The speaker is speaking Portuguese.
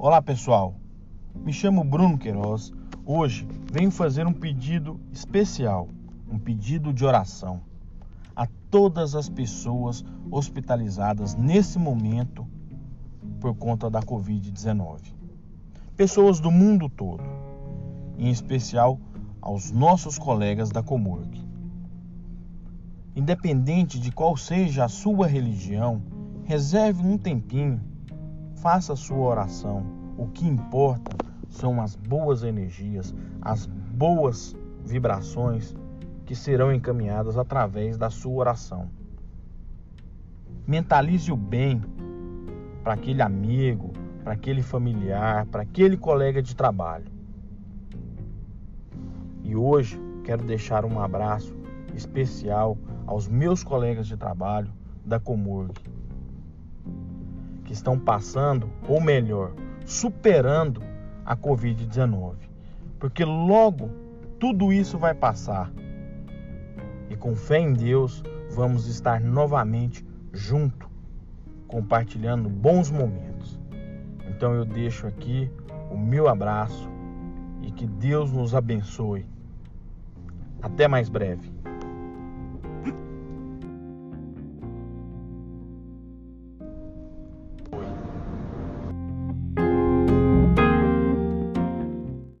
Olá pessoal, me chamo Bruno Queiroz. Hoje venho fazer um pedido especial, um pedido de oração a todas as pessoas hospitalizadas nesse momento por conta da Covid-19. Pessoas do mundo todo, em especial aos nossos colegas da Comurg. Independente de qual seja a sua religião, reserve um tempinho, faça a sua oração. O que importa são as boas energias, as boas vibrações que serão encaminhadas através da sua oração. Mentalize o bem para aquele amigo, para aquele familiar, para aquele colega de trabalho. E hoje quero deixar um abraço especial aos meus colegas de trabalho da Comurg, que estão passando, ou melhor, superando a Covid-19. Porque logo tudo isso vai passar. E com fé em Deus, vamos estar novamente junto, compartilhando bons momentos. Então eu deixo aqui o meu abraço e que Deus nos abençoe. Até mais breve.